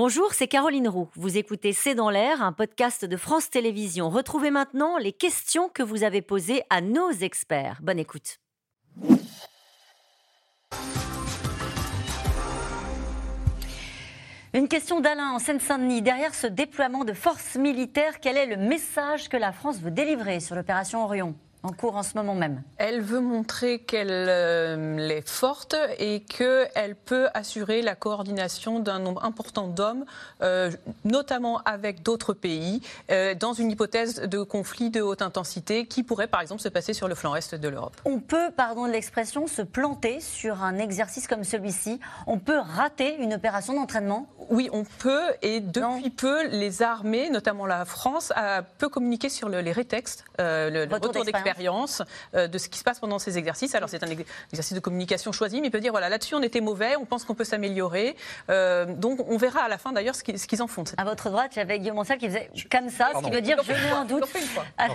Bonjour, c'est Caroline Roux. Vous écoutez C'est dans l'air, un podcast de France Télévisions. Retrouvez maintenant les questions que vous avez posées à nos experts. Bonne écoute. Une question d'Alain en Seine-Saint-Denis. Derrière ce déploiement de forces militaires, quel est le message que la France veut délivrer sur l'opération Orion? En cours en ce moment même Elle veut montrer qu'elle euh, est forte et qu'elle peut assurer la coordination d'un nombre important d'hommes, euh, notamment avec d'autres pays, euh, dans une hypothèse de conflit de haute intensité qui pourrait par exemple se passer sur le flanc est de l'Europe. On peut, pardon de l'expression, se planter sur un exercice comme celui-ci. On peut rater une opération d'entraînement? Oui, on peut. Et depuis peu, les armées, notamment la France, a peu communiqué sur le, les rétextes, le, le retour d'expérience euh, de ce qui se passe pendant ces exercices. Alors c'est un exercice de communication choisi, mais il peut dire voilà là-dessus on était mauvais, on pense qu'on peut s'améliorer. Euh, donc on verra à la fin d'ailleurs ce qu'ils en font. À votre droite, j'avais Guillaume Ancel qui faisait comme ça, ce qui veut dire je mets en doute. Ah,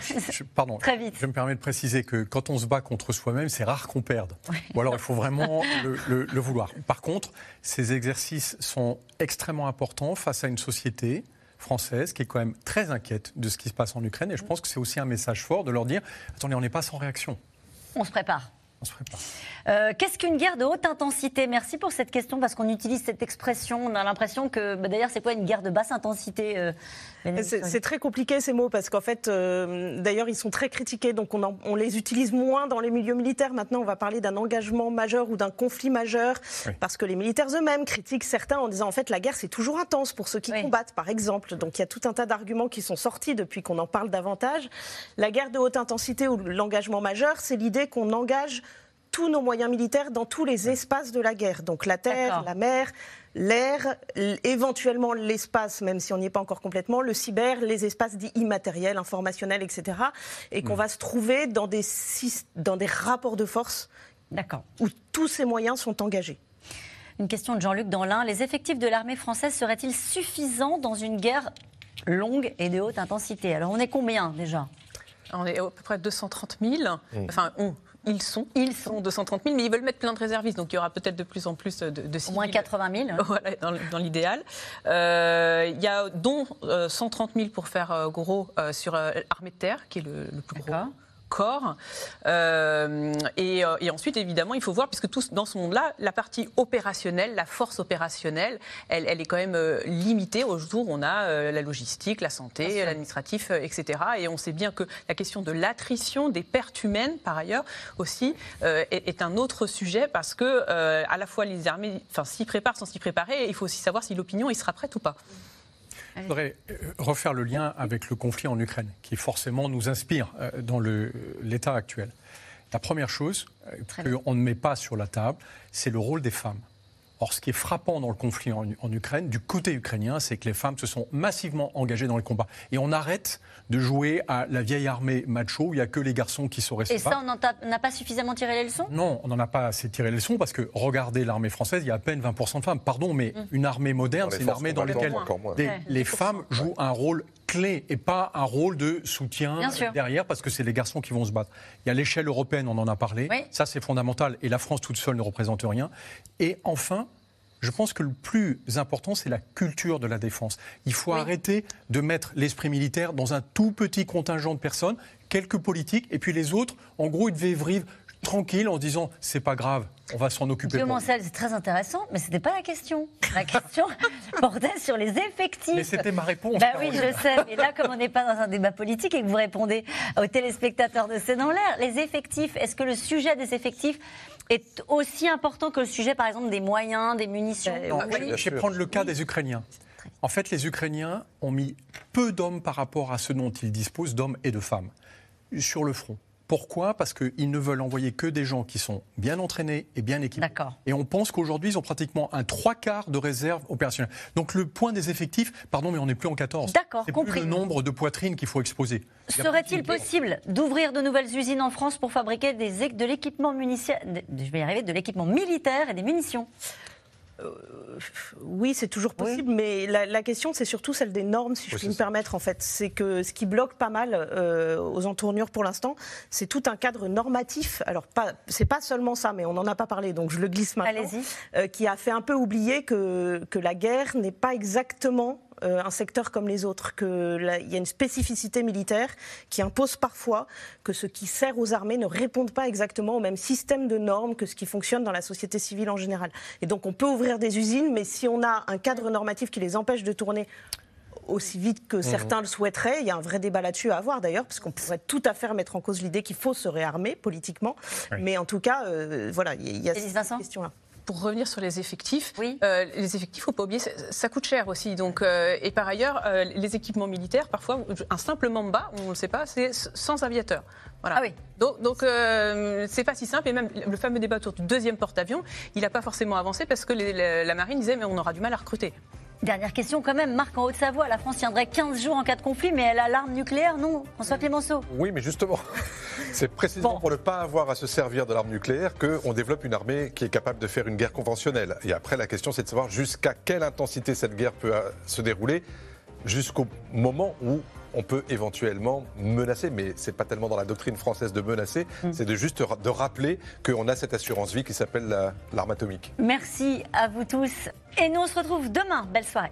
pardon, très vite. Je me permets de préciser que quand on se bat contre soi-même, c'est rare qu'on perde. Ou alors il faut vraiment le vouloir. Par contre, ces exercices sont extrêmement importants face à une société française qui est quand même très inquiète de ce qui se passe en Ukraine. Et je pense que c'est aussi un message fort de leur dire attendez, on n'est pas sans réaction. On se prépare. Euh, qu'est-ce qu'une guerre de haute intensité? Merci pour cette question parce qu'on utilise cette expression. On a l'impression que, bah, d'ailleurs, c'est quoi une guerre de basse intensité euh, C'est très compliqué ces mots parce qu'en fait, euh, d'ailleurs, ils sont très critiqués, donc on, les utilise moins dans les milieux militaires. Maintenant, on va parler d'un engagement majeur ou d'un conflit majeur parce que les militaires eux-mêmes critiquent certains en disant en fait la guerre c'est toujours intense pour ceux qui combattent, par exemple. Donc il y a tout un tas d'arguments qui sont sortis depuis qu'on en parle davantage. La guerre de haute intensité ou l'engagement majeur, c'est l'idée qu'on engage tous nos moyens militaires dans tous les espaces de la guerre. Donc la terre, la mer, l'air, éventuellement l'espace, même si on n'y est pas encore complètement, le cyber, les espaces dits immatériels, informationnels, etc. Et qu'on mm. va se trouver dans des, dans des rapports de force où tous ces moyens sont engagés. Une question de Jean-Luc Danlin. Les effectifs de l'armée française seraient-ils suffisants dans une guerre longue et de haute intensité? Alors on est combien déjà? On est à peu près 230 000. Mm. Enfin, on ils sont, ils sont 230 000, mais ils veulent mettre plein de réservistes, donc il y aura peut-être de plus en plus de, de Au moins 80 000. Voilà, dans, l'idéal. Euh, il y a dont 130 euh, 000 pour faire euh, gros sur l'armée de terre, qui est le, le plus gros corps. Euh, euh, et, ensuite, évidemment, il faut voir, puisque tout, dans ce monde-là, la partie opérationnelle, la force opérationnelle, elle, elle est quand même euh, limitée. Au jour, on a la logistique, la santé, l'administratif, etc. Et on sait bien que la question de l'attrition, des pertes humaines, par ailleurs, aussi, est, un autre sujet, parce que à la fois les armées s'y préparent sans s'y préparer, et il faut aussi savoir si l'opinion y sera prête ou pas. Je voudrais euh, refaire le lien avec le conflit en Ukraine, qui forcément nous inspire euh, dans l'état actuel. La première chose euh, qu'on ne met pas sur la table, c'est le rôle des femmes. Or, ce qui est frappant dans le conflit en, Ukraine, du côté ukrainien, c'est que les femmes se sont massivement engagées dans les combats. Et on arrête de jouer à la vieille armée macho, où il n'y a que les garçons qui sauraient se Et ça, on n'a pas suffisamment tiré les leçons? Non, on n'en a pas assez tiré les leçons, parce que regardez l'armée française, il y a à peine 20% de femmes. Pardon, mais mm. une armée moderne, c'est une armée dans laquelle les femmes jouent un rôle clé et pas un rôle de soutien derrière parce que c'est les garçons qui vont se battre. Il y a l'échelle européenne, on en a parlé, ça c'est fondamental et la France toute seule ne représente rien. Et enfin, je pense que le plus important, c'est la culture de la défense. Il faut arrêter de mettre l'esprit militaire dans un tout petit contingent de personnes, quelques politiques, et puis les autres, en gros, ils devaient vivre tranquille en disant c'est pas grave, on va s'en occuper. C'est très intéressant, mais ce n'était pas la question. La question portait sur les effectifs. Mais c'était ma réponse. Bah oui, je sais. Mais là, comme on n'est pas dans un débat politique et que vous répondez aux téléspectateurs de C'est dans l'air, les effectifs, est-ce que le sujet des effectifs est aussi important que le sujet, par exemple, des moyens, des munitions euh, Je vais prendre le cas des Ukrainiens. En fait, les Ukrainiens ont mis peu d'hommes par rapport à ce dont ils disposent, d'hommes et de femmes, sur le front. Pourquoi? Parce qu'ils ne veulent envoyer que des gens qui sont bien entraînés et bien équipés. Et on pense qu'aujourd'hui, ils ont pratiquement un trois quarts de réserve opérationnelle. Donc le point des effectifs, pardon, mais on n'est plus en 14. D'accord, compris. Plus le nombre de poitrines qu'il faut exposer. Serait-il possible d'ouvrir de nouvelles usines en France pour fabriquer des, de l'équipement de l'équipement militaire et des munitions? Oui, c'est toujours possible, mais la, question, c'est surtout celle des normes, si je puis me permettre, en fait. C'est que ce qui bloque pas mal euh, aux entournures pour l'instant, c'est tout un cadre normatif. Alors, pas, c'est pas seulement ça, mais on n'en a pas parlé, donc je le glisse maintenant. Euh, qui a fait un peu oublier que, que la guerre n'est pas exactement euh, un secteur comme les autres, qu'il y a une spécificité militaire qui impose parfois que ce qui sert aux armées ne réponde pas exactement au même système de normes que ce qui fonctionne dans la société civile en général. Et donc on peut ouvrir des usines, mais si on a un cadre normatif qui les empêche de tourner aussi vite que mmh. certains le souhaiteraient. Il y a un vrai débat là-dessus à avoir d'ailleurs, parce qu'on pourrait tout à fait mettre en cause l'idée qu'il faut se réarmer politiquement. Mais en tout cas, euh, voilà, il y a cette question-là pour revenir sur les effectifs, euh, les effectifs, faut pas oublier, ça, coûte cher aussi. Donc, euh, et par ailleurs, euh, les équipements militaires, parfois, un simple mamba, on ne le sait pas, c'est sans aviateur. Voilà. Ah oui. Donc, donc c'est pas si simple. Et même le fameux débat autour du deuxième porte-avions, il n'a pas forcément avancé parce que la marine disait mais on aura du mal à recruter. Dernière question quand même, Marc en Haute-Savoie, la France tiendrait 15 jours en cas de conflit, mais elle a l'arme nucléaire, non François Clémenceau Oui, mais justement, c'est précisément pour ne pas avoir à se servir de l'arme nucléaire qu'on développe une armée qui est capable de faire une guerre conventionnelle. Et après, la question, c'est de savoir jusqu'à quelle intensité cette guerre peut euh, se dérouler, jusqu'au moment où on peut éventuellement menacer, mais c'est pas tellement dans la doctrine française de menacer, mm. c'est de juste de rappeler qu'on a cette assurance vie qui s'appelle l'arme atomique. Merci à vous tous et nous on se retrouve demain. Belle soirée.